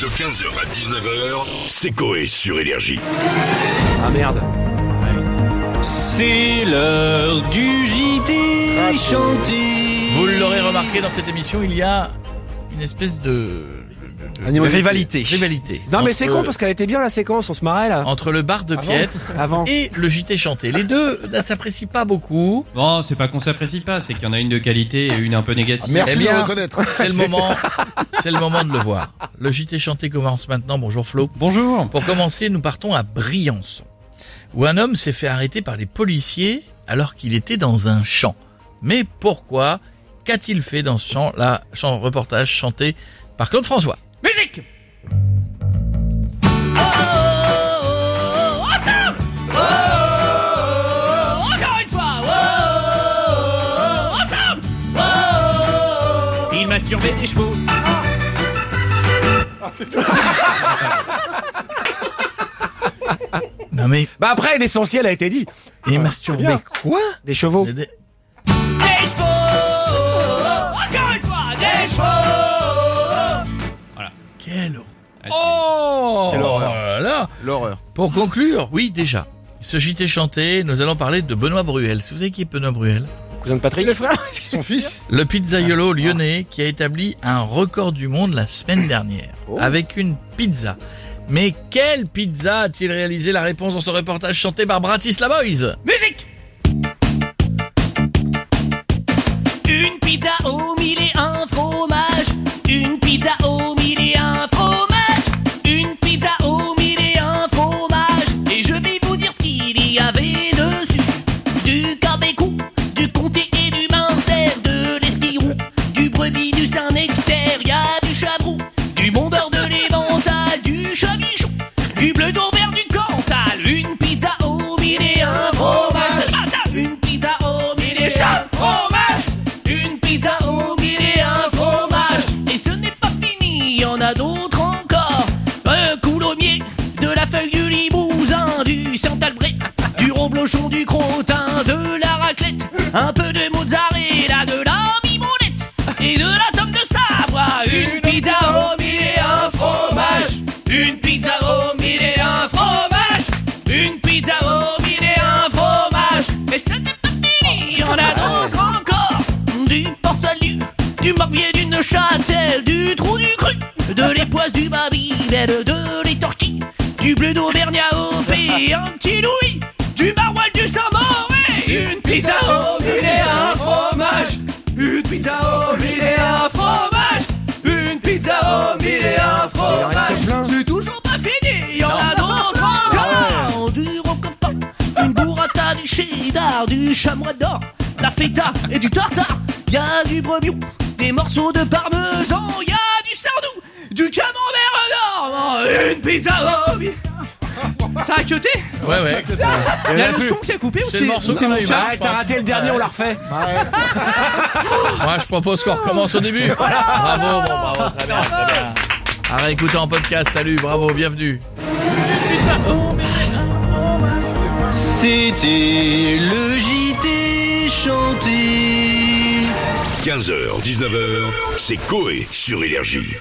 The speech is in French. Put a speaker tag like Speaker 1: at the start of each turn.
Speaker 1: De 15h à 19h, c'est Coé sur Énergie.
Speaker 2: Ah merde.
Speaker 3: C'est l'heure du JT chanté.
Speaker 4: Vous l'aurez remarqué dans cette émission, il y a une espèce de, de- de- de-
Speaker 2: Animosité.
Speaker 4: rivalité. Rivalité.
Speaker 2: Non mais c'est con parce qu'elle était bien la séquence, on se marrait là.
Speaker 4: entre le bar de Piètre
Speaker 2: Avant.
Speaker 4: et le JT chanté. Les deux ne s'apprécient pas beaucoup.
Speaker 3: Bon, c'est pas qu'on s'apprécie pas, c'est qu'il y en a une de qualité et une un peu négative.
Speaker 5: Merci
Speaker 4: Eh
Speaker 5: de
Speaker 4: bien,
Speaker 5: le reconnaître.
Speaker 4: C'est le moment, c'est le moment de le voir. Le JT chanté commence maintenant. Bonjour Flo.
Speaker 3: Bonjour.
Speaker 4: Pour commencer, nous partons à Briançon, où un homme s'est fait arrêter par les policiers alors qu'il était dans un champ. Mais pourquoi Qu'a-t-il fait dans ce champ Là, champ reportage chanté par Claude François.
Speaker 3: Musique! Il masturbait des chevaux.
Speaker 4: Non mais,
Speaker 2: Bah après l'essentiel a été dit.
Speaker 4: il masturbait quoi?
Speaker 2: Des chevaux.
Speaker 4: Des-
Speaker 5: L'horreur.
Speaker 4: Pour conclure, oui déjà, ce JT chanté, nous allons parler de Benoît Bruel. Vous savez qui est Benoît Bruel?
Speaker 2: Cousin de Patrick.
Speaker 5: Son fils
Speaker 4: Le pizzaiolo lyonnais qui a établi un record du monde la semaine dernière
Speaker 5: Oh.
Speaker 4: avec une pizza. Mais quelle pizza a-t-il réalisé? La réponse dans ce reportage chanté par Bratislava Boys.
Speaker 3: Musique en a d'autres encore. Un coulommier, de la feuille du limousin, du Saint-Albret, du reblochon, du crottin, de la raclette, un peu de mozzarella, de la mimolette et de la tome de Savoie. Une pizza au mille et un fromage. Une pizza au mille et un fromage. Une pizza au mille et un fromage. Mais ce n'est pas fini, y en a d'autres encore. Du salut, du morbier, du Neuchâtel, de l'époisse du Babybel, de l'étorquille, du bleu d'Auvergne à OP, un petit Louis, du maroilles du Saint-Mauré, une pizza au mille et un fromage, une pizza au mille et un fromage, une pizza au mille et un fromage. C'est toujours pas fini, y en a d'autres encore. Du roquefort, une burrata, du cheddar, du chamois d'or, la feta et du tartare. Y a du brebis, des morceaux de parmesan, y a du sardou, camembert d'or, une pizza. Ça a cuté
Speaker 4: Ouais ouais.
Speaker 3: Y a le son qui a coupé ou
Speaker 4: C'est le morceau
Speaker 3: c'est mon casque.
Speaker 2: Ah, t'as raté le dernier, on l'a refait.
Speaker 4: Moi je propose qu'on recommence au début. Bravo, bon bravo, très bien, très bien. À réécouter en podcast, salut, bravo, bienvenue.
Speaker 3: C'était le JT chanté.
Speaker 1: 15h, 19h, c'est Coé sur Énergie.